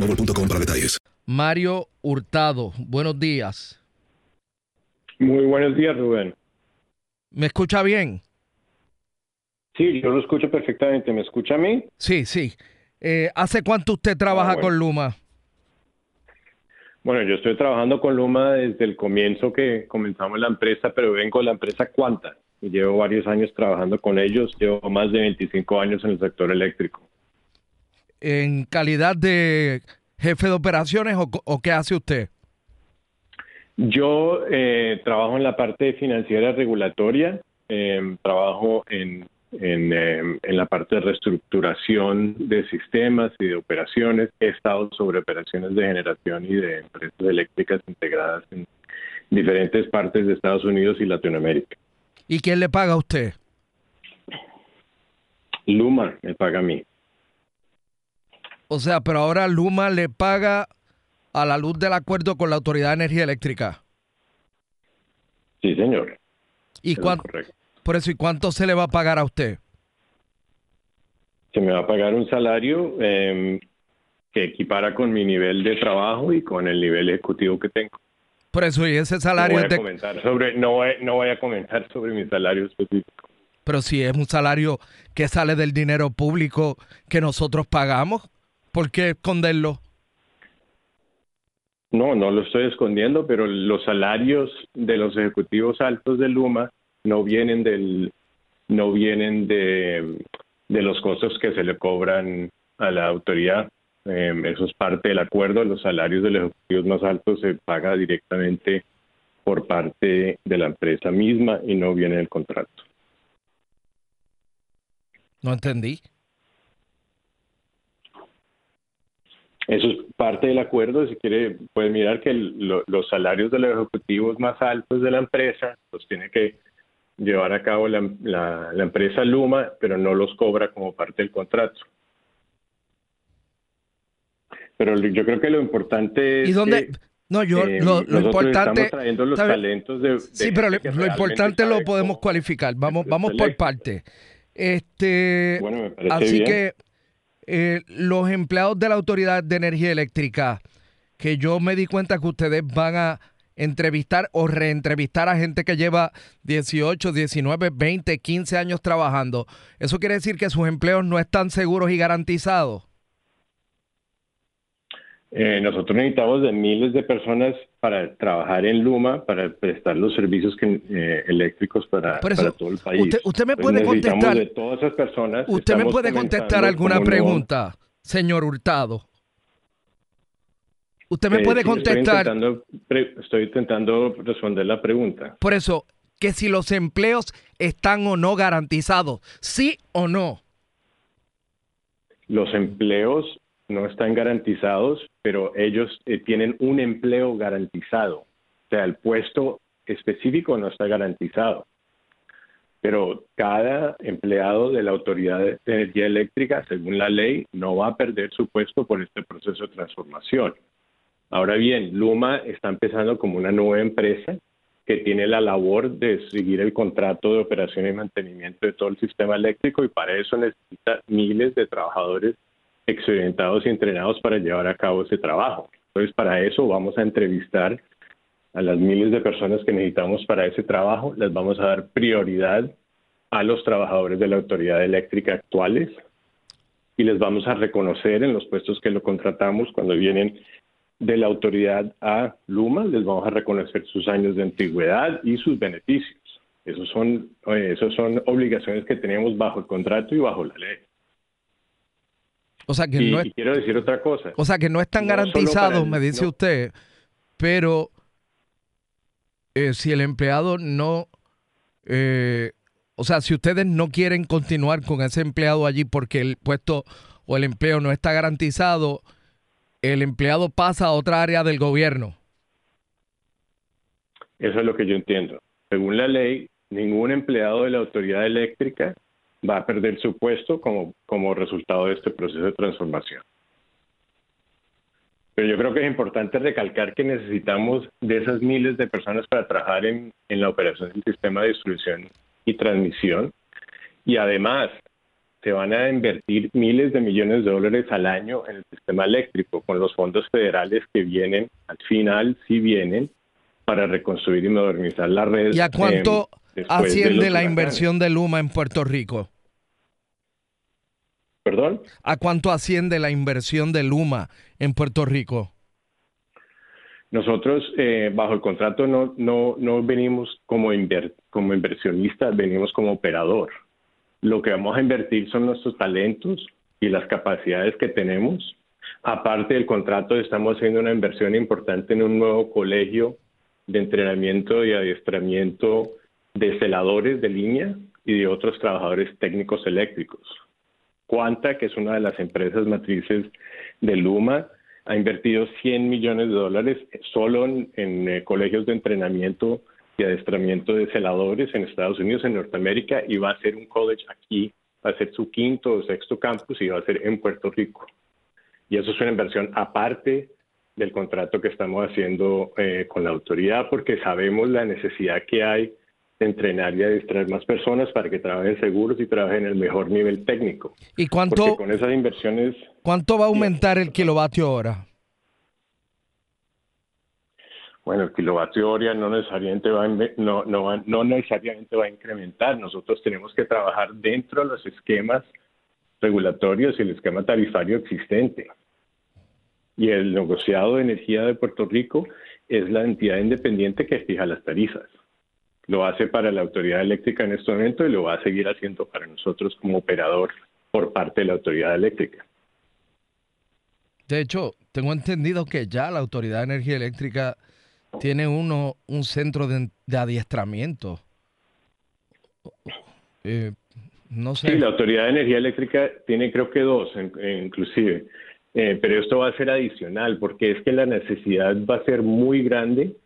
boostmobile.com para detalles. Mario Hurtado, buenos días. Muy buenos días, Rubén. ¿Me escucha bien? Sí, yo lo escucho perfectamente. ¿Me escucha a mí? Sí, sí. Eh, ¿Hace cuánto usted trabaja Ah, bueno. con Luma? Bueno, yo estoy trabajando con Luma desde el comienzo que comenzamos la empresa, pero vengo de la empresa Cuanta. Llevo varios años trabajando con ellos. Llevo más de 25 años en el sector eléctrico. ¿En calidad de jefe de operaciones o, qué hace usted? Yo eh, trabajo en la parte financiera regulatoria, eh, trabajo en, en, eh, en la parte de reestructuración de sistemas y de operaciones. He estado sobre operaciones de generación y de empresas eléctricas integradas en diferentes partes de Estados Unidos y Latinoamérica. ¿Y quién le paga a usted? Luma me paga a mí. O sea, pero ahora Luma le paga a la luz del acuerdo con la Autoridad de Energía Eléctrica. Sí, señor. ¿Y Eso es cuán- correcto. por eso, ¿y cuánto se le va a pagar a usted? Se me va a pagar un salario eh, que equipara con mi nivel de trabajo y con el nivel ejecutivo que tengo. Por eso, y ese No salario voy es a de... comentar sobre, no voy, no voy a comentar sobre mi salario específico. Pero si es un salario que sale del dinero público que nosotros pagamos, ¿por qué esconderlo? No, no lo estoy escondiendo, pero los salarios de los ejecutivos altos de Luma no vienen del, no vienen de, de los costos que se le cobran a la autoridad. Eh, eso es parte del acuerdo. Los salarios de los ejecutivos más altos se paga directamente por parte de la empresa misma y no viene del contrato. No entendí. Eso es parte del acuerdo. Si quiere, puede mirar que el- lo- los salarios de los ejecutivos más altos de la empresa los tiene que llevar a cabo la, la- la empresa Luma, pero no los cobra como parte del contrato. Pero yo creo que lo importante es ¿Y dónde? que, No, yo eh, lo, lo importante. estamos trayendo los talentos de, de Sí, pero lo, importante lo podemos cómo- cualificar. Vamos, vamos por parte. Este, Bueno, me parece así bien. que eh, los empleados de la Autoridad de Energía Eléctrica, que yo me di cuenta que ustedes van a entrevistar o reentrevistar a gente que lleva 18, 19, 20, 15 años trabajando. ¿Eso quiere decir que sus empleos no están seguros y garantizados? Eh, nosotros necesitamos de miles de personas para trabajar en Luma, para prestar los servicios que, eh, eléctricos para, Por eso, para todo el país. usted- usted me Entonces, puede necesitamos contestar- de todas esas personas. ¿Usted me puede contestar alguna no- pregunta? señor Hurtado? Usted me Eh, puede contestar. Estoy intentando, pre- estoy intentando responder la pregunta. Por eso, que si los empleos están o no garantizados, sí o no. Los empleos no están garantizados, pero ellos eh, tienen un empleo garantizado. O sea, el puesto específico no está garantizado. Pero cada empleado de la Autoridad de Energía Eléctrica, según la ley, no va a perder su puesto por este proceso de transformación. Ahora bien, Luma está empezando como una nueva empresa que tiene la labor de seguir el contrato de operación y mantenimiento de todo el sistema eléctrico y para eso necesita miles de trabajadores experimentados y entrenados para llevar a cabo ese trabajo. Entonces, para eso vamos a entrevistar a las miles de personas que necesitamos para ese trabajo, les vamos a dar prioridad a los trabajadores de la autoridad eléctrica actuales y les vamos a reconocer en los puestos que lo contratamos cuando vienen de la autoridad a Luma, les vamos a reconocer sus años de antigüedad y sus beneficios. Esos son, eh, esos son obligaciones que tenemos bajo el contrato y bajo la ley. O sea que Y, no es, y quiero decir otra cosa. o sea que no están no garantizados, el- me dice no. usted, pero eh, si el empleado no, eh, o sea, si ustedes no quieren continuar con ese empleado allí porque el puesto o el empleo no está garantizado, el empleado pasa a otra área del gobierno. Eso es lo que yo entiendo. Según la ley, ningún empleado de la autoridad eléctrica va a perder su puesto como, como resultado de este proceso de transformación. Pero yo creo que es importante recalcar que necesitamos de esas miles de personas para trabajar en, en la operación del sistema de distribución y transmisión. Y además, se van a invertir miles de millones de dólares al año en el sistema eléctrico con los fondos federales que vienen, al final sí vienen, para reconstruir y modernizar la red. ¿Y a cuánto eh, de asciende la huracanes. inversión de Luma en Puerto Rico? ¿Perdón? ¿A cuánto asciende la inversión de Luma en Puerto Rico? Nosotros, eh, bajo el contrato, no, no, no venimos como, inver- como inversionistas, venimos como operador. Lo que vamos a invertir son nuestros talentos y las capacidades que tenemos. Aparte del contrato, estamos haciendo una inversión importante en un nuevo colegio de entrenamiento y adiestramiento de celadores de línea y de otros trabajadores técnicos eléctricos. Cuanta, que es una de las empresas matrices de Luma, ha invertido 100 millones de dólares solo en, eh, colegios de entrenamiento y adiestramiento de celadores en Estados Unidos, en Norteamérica, y va a ser un college aquí, va a ser su quinto o sexto campus y va a ser en Puerto Rico. Y eso es una inversión aparte del contrato que estamos haciendo eh, con la autoridad, porque sabemos la necesidad que hay entrenar y adiestrar más personas para que trabajen seguros y trabajen en el mejor nivel técnico. ¿Y Porque cuánto, con esas inversiones cuánto va a aumentar el kilovatio hora? Bueno, el kilovatio hora no necesariamente va a, no, no, no necesariamente va a incrementar. Nosotros tenemos que trabajar dentro de los esquemas regulatorios y el esquema tarifario existente. Y el negociado de energía de Puerto Rico es la entidad independiente que fija las tarifas. Lo hace para la autoridad eléctrica en este momento y lo va a seguir haciendo para nosotros como operador por parte de la autoridad eléctrica. De hecho, tengo entendido que ya la Autoridad de Energía Eléctrica tiene uno un centro de, de adiestramiento. Eh, no sé. Sí, la Autoridad de Energía Eléctrica tiene creo que dos, en- en- inclusive, Eh, pero esto va a ser adicional porque es que la necesidad va a ser muy grande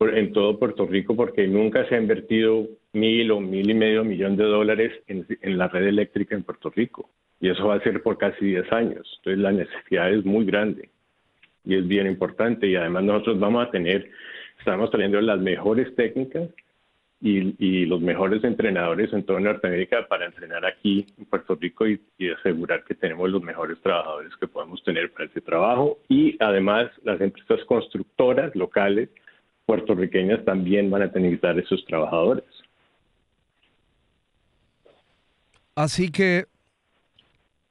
en todo Puerto Rico porque nunca se ha invertido mil o mil y medio millón de dólares en, en la red eléctrica en Puerto Rico y eso va a ser por casi 10 años. Entonces la necesidad es muy grande y es bien importante y además nosotros vamos a tener, estamos trayendo las mejores técnicas y, y los mejores entrenadores en toda Norteamérica para entrenar aquí en Puerto Rico y, y asegurar que tenemos los mejores trabajadores que podemos tener para ese trabajo. Y además las empresas constructoras locales puertorriqueñas también van a necesitar esos trabajadores. Así que,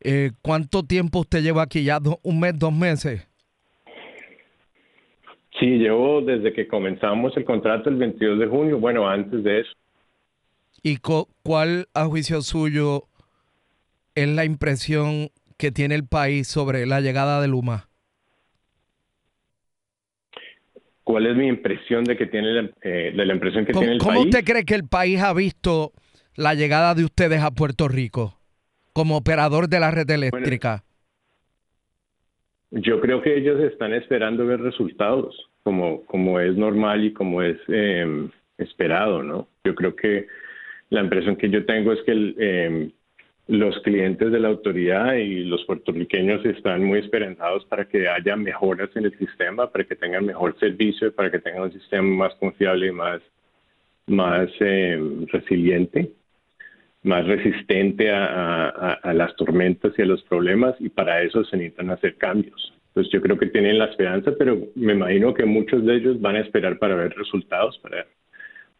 eh, ¿cuánto tiempo usted lleva aquí? ¿Ya do- un mes, dos meses? Sí, llevo desde que comenzamos el contrato el 22 de junio, bueno, antes de eso. ¿Y cuál, a juicio suyo, es la impresión que tiene el país sobre la llegada de Luma? ¿Cuál es mi impresión de que tiene la, eh, de la impresión que tiene el ¿Cómo país? usted cree que el país ha visto la llegada de ustedes a Puerto Rico como operador de la red eléctrica? Yo creo que ellos están esperando ver resultados, como, como es normal y como es eh, esperado, ¿no? Yo creo que la impresión que yo tengo es que el, eh, los clientes de la autoridad y los puertorriqueños están muy esperanzados para que haya mejoras en el sistema, para que tengan mejor servicio, para que tengan un sistema más confiable y más, más eh, resiliente, más resistente a, las tormentas y a los problemas, y para eso se necesitan hacer cambios. Entonces yo creo que tienen la esperanza, pero me imagino que muchos de ellos van a esperar para ver resultados, para,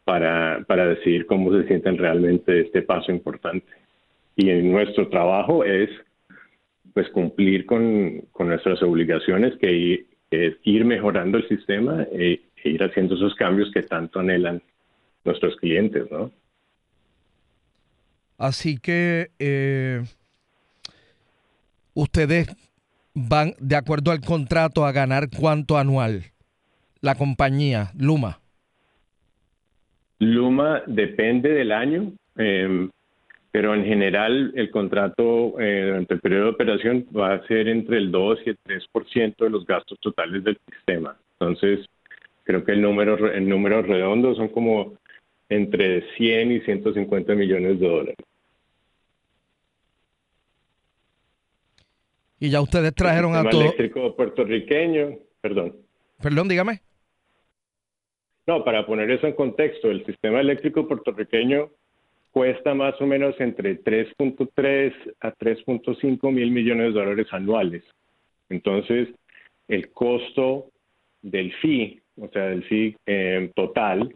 para, para decidir cómo se sienten realmente este paso importante y nuestro trabajo es pues cumplir con, con nuestras obligaciones que es ir mejorando el sistema e, e, ir haciendo esos cambios que tanto anhelan nuestros clientes, ¿no? Así que eh, ustedes van de acuerdo al contrato a ganar cuánto anual la compañía Luma. Luma depende del año. Eh, pero en general el contrato eh, durante el periodo de operación va a ser entre el 2 y el 3% de los gastos totales del sistema. Entonces, creo que el número, el número redondo son como entre 100 y 150 millones de dólares. Y ya ustedes trajeron a todo. eléctrico puertorriqueño, perdón. Perdón, dígame. No, para poner eso en contexto, el sistema eléctrico puertorriqueño cuesta más o menos entre 3.3 a 3.5 mil millones de dólares anuales. Entonces, el costo del fee, o sea, del fee eh, total,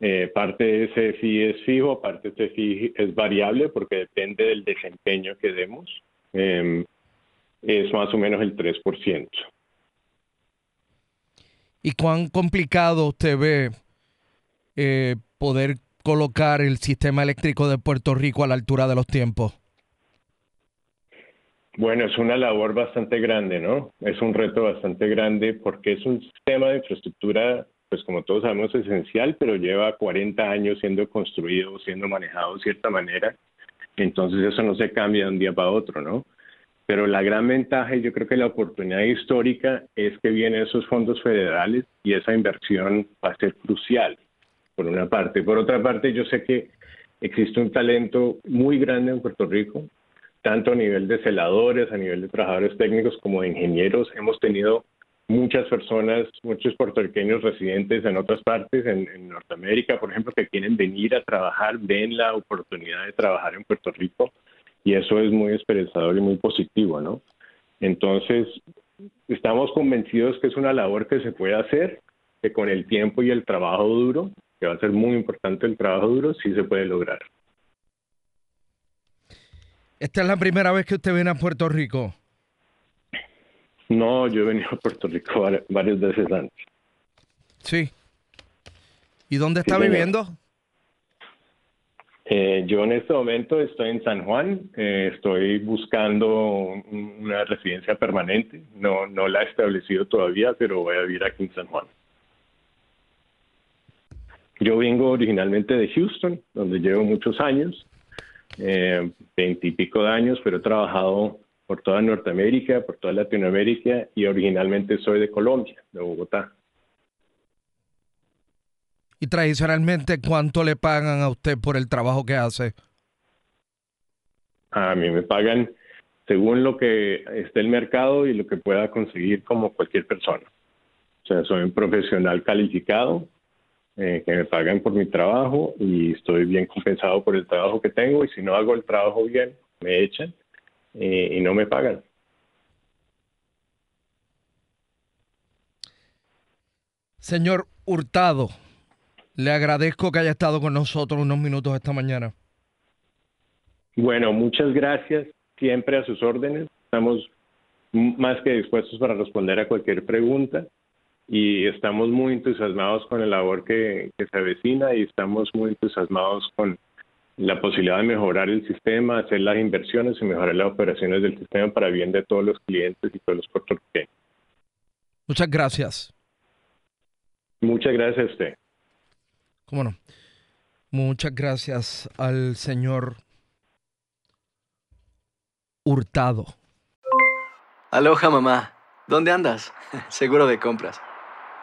eh, parte de ese fee es fijo, parte de ese fee es variable porque depende del desempeño que demos. Eh, es más o menos el 3%. ¿Y cuán complicado usted ve eh, poder colocar el sistema eléctrico de Puerto Rico a la altura de los tiempos? Bueno, es una labor bastante grande, ¿no? Es un reto bastante grande porque es un sistema de infraestructura, pues como todos sabemos, esencial, pero lleva 40 años siendo construido, siendo manejado de cierta manera. Entonces eso no se cambia de un día para otro, ¿no? Pero la gran ventaja y yo creo que la oportunidad histórica es que vienen esos fondos federales y esa inversión va a ser crucial por una parte. Por otra parte, yo sé que existe un talento muy grande en Puerto Rico, tanto a nivel de celadores, a nivel de trabajadores técnicos como de ingenieros. Hemos tenido muchas personas, muchos puertorriqueños residentes en otras partes, en, en, Norteamérica, por ejemplo, que quieren venir a trabajar, ven la oportunidad de trabajar en Puerto Rico y eso es muy esperanzador y muy positivo, ¿no? Entonces, estamos convencidos que es una labor que se puede hacer, que con el tiempo y el trabajo duro que va a ser muy importante el trabajo duro, sí se puede lograr. ¿Esta es la primera vez que usted viene a Puerto Rico? No, yo he venido a Puerto Rico varias veces antes. Sí. ¿Y dónde está sí, viviendo? Eh, yo en este momento estoy en San Juan, eh, estoy buscando un, una residencia permanente, no, no la he establecido todavía, pero voy a vivir aquí en San Juan. Yo vengo originalmente de Houston, donde llevo muchos años, veintipico eh, de años, pero he trabajado por toda Norteamérica, por toda Latinoamérica y originalmente soy de Colombia, de Bogotá. ¿Y tradicionalmente cuánto le pagan a usted por el trabajo que hace? A mí me pagan según lo que esté el mercado y lo que pueda conseguir como cualquier persona. O sea, soy un profesional calificado, eh, que me pagan por mi trabajo y estoy bien compensado por el trabajo que tengo y si no hago el trabajo bien, me echan eh, y no me pagan. Señor Hurtado, le agradezco que haya estado con nosotros unos minutos esta mañana. Bueno, muchas gracias. Siempre a sus órdenes. Estamos más que dispuestos para responder a cualquier pregunta y estamos muy entusiasmados con la labor que, que, se avecina y estamos muy entusiasmados con la posibilidad de mejorar el sistema, hacer las inversiones y mejorar las operaciones del sistema para bien de todos los clientes y todos los puertorriqueños. Muchas gracias. Muchas gracias a usted. ¿Cómo no? Muchas gracias al señor Hurtado. Aloha mamá, ¿dónde andas? Seguro de compras.